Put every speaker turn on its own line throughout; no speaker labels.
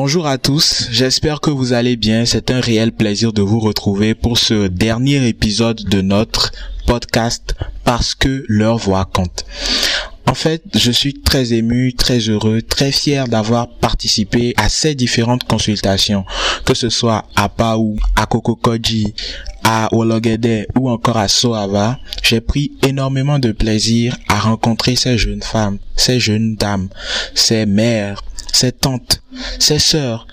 Bonjour à tous, j'espère que vous allez bien. C'est un réel plaisir de vous retrouver pour ce dernier épisode de notre podcast parce que leur voix compte. En fait, je suis très ému, très heureux, très fier d'avoir participé à ces différentes consultations, que ce soit à Pau, à Kokokoji, à Wologede ou encore à Soava. J'ai pris énormément de plaisir à rencontrer ces jeunes femmes, ces jeunes dames, ces mères, ses tantes, ses sœurs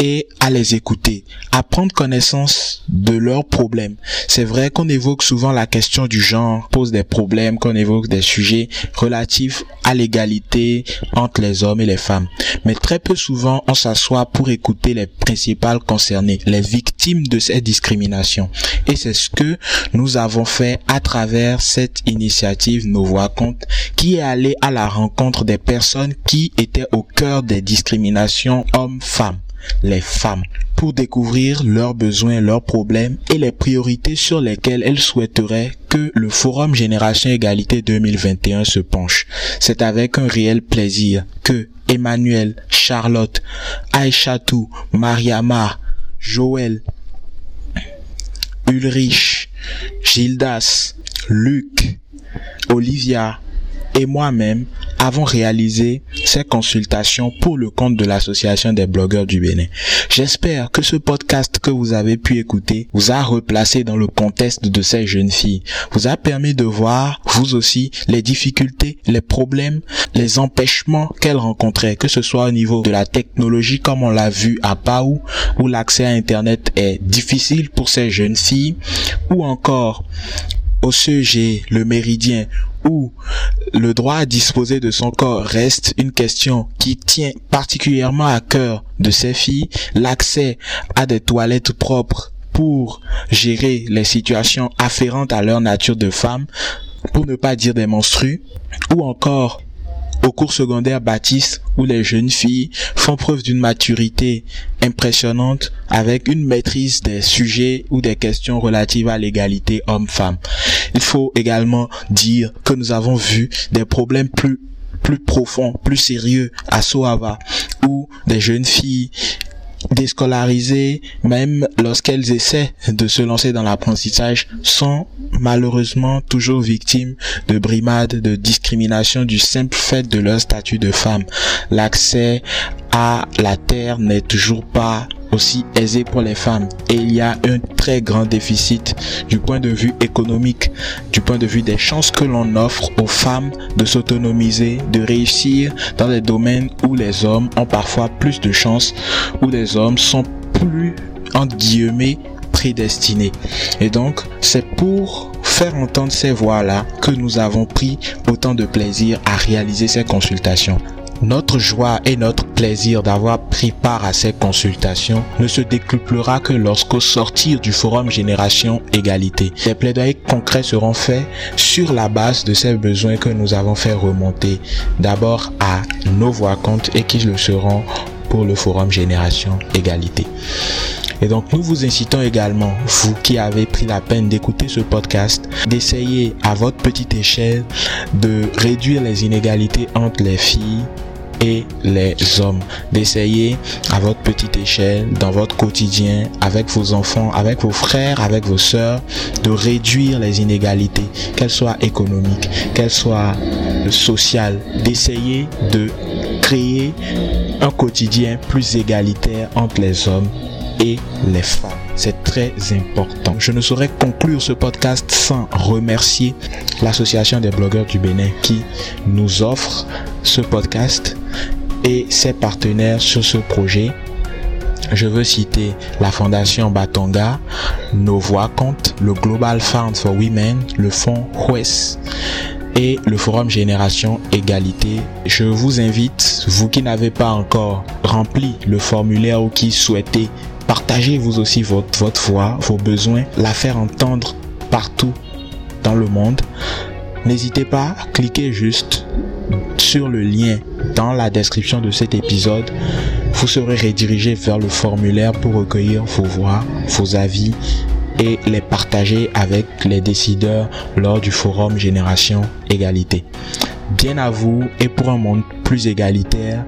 et à les écouter, à prendre connaissance de leurs problèmes. C'est vrai qu'on évoque souvent la question du genre, pose des problèmes, qu'on évoque des sujets relatifs à l'égalité entre les hommes et les femmes. Mais très peu souvent, on s'assoit pour écouter les principales concernées, les victimes de ces discriminations. Et c'est ce que nous avons fait à travers cette initiative Nos Voix Compte, qui est allée à la rencontre des personnes qui étaient au cœur des discriminations hommes-femmes, les femmes, pour découvrir leurs besoins, leurs problèmes et les priorités sur lesquelles elles souhaiteraient que le Forum Génération Égalité 2021 se penche. C'est avec un réel plaisir que Emmanuel, Charlotte, Aïchatou, Mariama, Joël, Ulrich, Gildas, Luc, Olivia, et moi-même avons réalisé ces consultations pour le compte de l'association des blogueurs du Bénin. J'espère que ce podcast que vous avez pu écouter vous a replacé dans le contexte de ces jeunes filles, vous a permis de voir vous aussi les difficultés, les problèmes, les empêchements qu'elles rencontraient, que ce soit au niveau de la technologie comme on l'a vu à Pau, où l'accès à Internet est difficile pour ces jeunes filles, ou encore au CG, le méridien, où le droit à disposer de son corps reste une question qui tient particulièrement à cœur de ces filles, l'accès à des toilettes propres pour gérer les situations afférentes à leur nature de femme, pour ne pas dire des menstrues, ou encore au cours secondaire Baptiste où les jeunes filles font preuve d'une maturité impressionnante avec une maîtrise des sujets ou des questions relatives à l'égalité homme-femme. Il faut également dire que nous avons vu des problèmes plus plus profonds, plus sérieux à Soava, où des jeunes filles déscolarisées, même lorsqu'elles essaient de se lancer dans l'apprentissage, sont malheureusement toujours victimes de brimades, de discrimination du simple fait de leur statut de femme. L'accès à la terre n'est toujours pas aussi aisé pour les femmes et il y a un très grand déficit du point de vue économique, du point de vue des chances que l'on offre aux femmes de s'autonomiser, de réussir dans des domaines où les hommes ont parfois plus de chances, où les hommes sont plus, entre guillemets, prédestinés. Et donc, c'est pour faire entendre ces voix-là que nous avons pris autant de plaisir à réaliser ces consultations. Notre joie et notre plaisir d'avoir pris part à ces consultations ne se décuplera que lorsqu'au sortir du forum Génération Égalité, des plaidoyers concrets seront faits sur la base de ces besoins que nous avons fait remonter d'abord à nos voix comptes et qui le seront pour le forum Génération Égalité. Et donc nous vous incitons également, vous qui avez pris la peine d'écouter ce podcast, d'essayer à votre petite échelle de réduire les inégalités entre les filles et les hommes. D'essayer à votre petite échelle, dans votre quotidien, avec vos enfants, avec vos frères, avec vos sœurs, de réduire les inégalités, qu'elles soient économiques, qu'elles soient sociales, d'essayer de créer un quotidien plus égalitaire entre les hommes et les femmes. C'est très important. Je ne saurais conclure ce podcast sans remercier l'Association des blogueurs du Bénin qui nous offre ce podcast et ses partenaires sur ce projet. Je veux citer la Fondation Batonga, Nos Voix Compte, le Global Fund for Women, le Fonds HUES et le Forum Génération Égalité. Je vous invite, vous qui n'avez pas encore rempli le formulaire ou qui souhaitez partager vous aussi votre, voix, vos besoins, la faire entendre partout dans le monde. N'hésitez pas, cliquez juste sur le lien dans la description de cet épisode. Vous serez redirigé vers le formulaire pour recueillir vos voix, vos avis et les partager avec les décideurs lors du forum Génération Égalité. Bien à vous et pour un monde plus égalitaire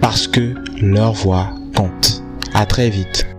parce que leur voix compte. À très vite.